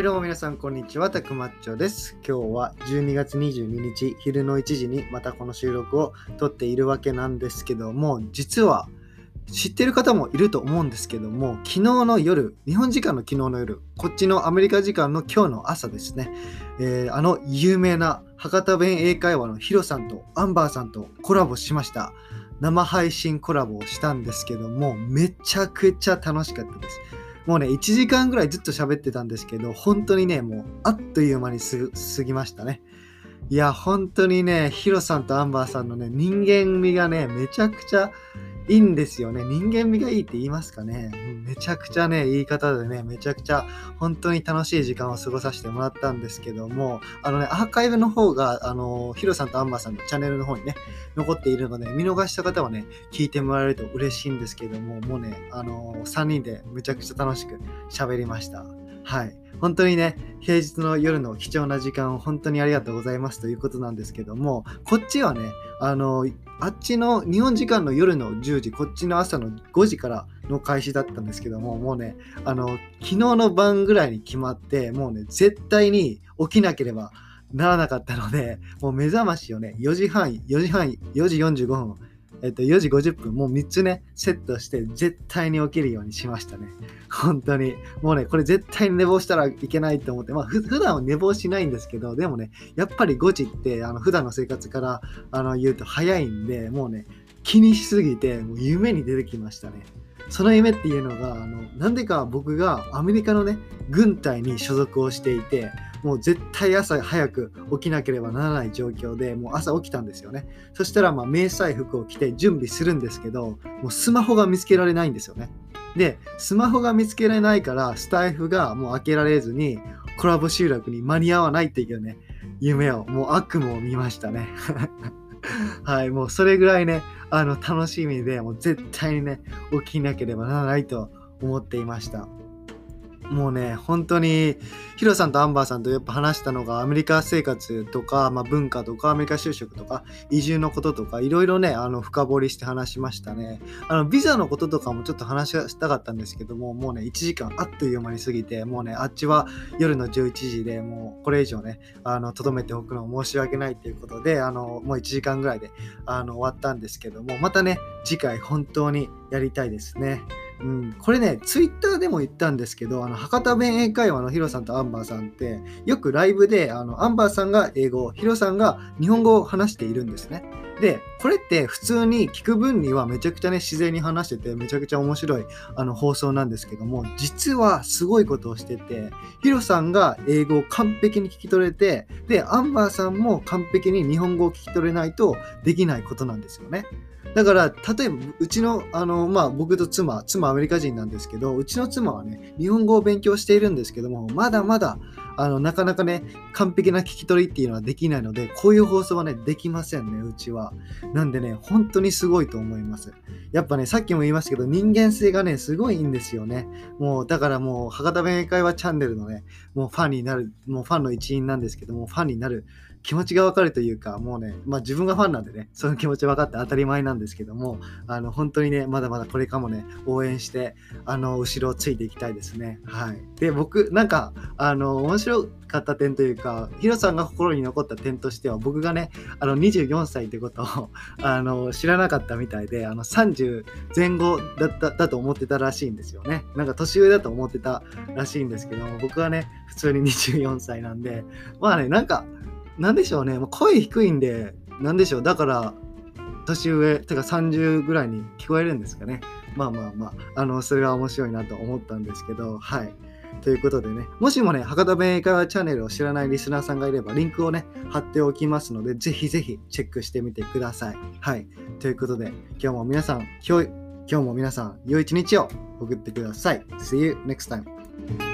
いどうも皆さんこんにちは、たくまっちょです。今日は12月22日昼の1時にまたこの収録を撮っているわけなんですけども、実は知ってる方もいると思うんですけども、昨日の夜、日本時間の昨日の夜、こっちのアメリカ時間の今日の朝ですね、えーあの有名な博多弁英会話のヒロさんとアンバーさんとコラボしました。生配信コラボをしたんですけども、めちゃくちゃ楽しかったです。もうね、1時間ぐらいずっと喋ってたんですけど、本当にね、もうあっという間に過ぎましたね。いや、本当にね、ヒロさんとアンバーさんのね、人間味がね、めちゃくちゃいいんですよね。人間味がいいって言いますかね。めちゃくちゃね、言い方でね、めちゃくちゃ本当に楽しい時間を過ごさせてもらったんですけども、あのね、アーカイブの方が、あの、ヒロさんとアンバーさんのチャンネルの方にね、残っているので、見逃した方はね、聞いてもらえると嬉しいんですけども、もうね、あの3人でむちゃくちゃ楽しく喋りました。はい。本当にね、平日の夜の貴重な時間を本当にありがとうございますということなんですけども、こっちはね、あの、あっちの日本時間の夜の10時、こっちの朝の5時からの開始だったんですけども、もうね、あの、昨日の晩ぐらいに決まって、もうね、絶対に起きなければならなかったので、もう目覚ましをね、4時半、4時半、4時45分、えっと、4時50分、もう3つね、セットして、絶対に起きるようにしましたね。本当に。もうね、これ絶対に寝坊したらいけないと思って、まあ、ふ普段は寝坊しないんですけど、でもね、やっぱり5時って、あの、普段の生活からあの言うと早いんで、もうね、気にしすぎて、もう夢に出てきましたね。その夢っていうのが、あの、なんでか僕がアメリカのね、軍隊に所属をしていて、もう絶対朝早く起きなければならない状況で、もう朝起きたんですよね。そしたら、まあ、迷彩服を着て準備するんですけど、もうスマホが見つけられないんですよね。で、スマホが見つけられないから、スタイフがもう開けられずに、コラボ集落に間に合わないっていうね、夢を、もう悪夢を見ましたね。はい、もうそれぐらいね、あの、楽しみで、もう絶対にね、起きなければならないと思っていました。もうね、本当に、ヒロさんとアンバーさんとやっぱ話したのが、アメリカ生活とか、まあ、文化とか、アメリカ就職とか、移住のこととか、いろいろね、あの、深掘りして話しましたね。あの、ビザのこととかもちょっと話したかったんですけども、もうね、1時間あっという間に過ぎて、もうね、あっちは夜の11時でもう、これ以上ね、とどめておくのは申し訳ないということで、あの、もう1時間ぐらいで、あの、終わったんですけども、またね、次回本当にやりたいですね。うん、これね、ツイッターでも言ったんですけど、あの博多弁英会話のヒロさんとアンバーさんって、よくライブであのアンバーさんが英語、ヒロさんが日本語を話しているんですね。で、これって普通に聞く分にはめちゃくちゃね、自然に話してて、めちゃくちゃ面白いあの放送なんですけども、実はすごいことをしてて、ヒロさんが英語を完璧に聞き取れて、で、アンバーさんも完璧に日本語を聞き取れないとできないことなんですよね。だから、例えば、うちの、あの、まあ、僕と妻、妻アメリカ人なんですけど、うちの妻はね、日本語を勉強しているんですけども、まだまだ、あの、なかなかね、完璧な聞き取りっていうのはできないので、こういう放送はね、できませんね、うちは。なんでね、本当にすごいと思います。やっぱね、さっきも言いましたけど、人間性がね、すごいいいんですよね。もう、だからもう、博多弁会話チャンネルのね、もうファンになる、もうファンの一員なんですけども、ファンになる気持ちがわかるというか、もうね、まあ自分がファンなんでね、その気持ち分かって当たり前なんですけども、あの、本当にね、まだまだこれかもね、応援して、あの、後ろをついていきたいですね。はい。で、僕、なんか、あの、面白かった点というか、ヒロさんが心に残った点としては、僕がね、あの、24歳ってことを、あの、知らなかったみたいで、あの、30前後だった、だと思ってたらしいんですよね。なんか年上だと思ってたらしいんですけども、僕はね、普通に24歳なんで、まあね、なんか、なんでしょうね、もう声低いんで、なんでしょう、だから、年上、てか30ぐらいに聞こえるんですかね。まあまあまあ、あの、それは面白いなと思ったんですけど、はい。ということでね、もしもね、博多弁英会話チャンネルを知らないリスナーさんがいれば、リンクをね、貼っておきますので、ぜひぜひチェックしてみてください。はい。ということで、今日も皆さん、今日、今日も皆さん、良い一日を送ってください。See you next time.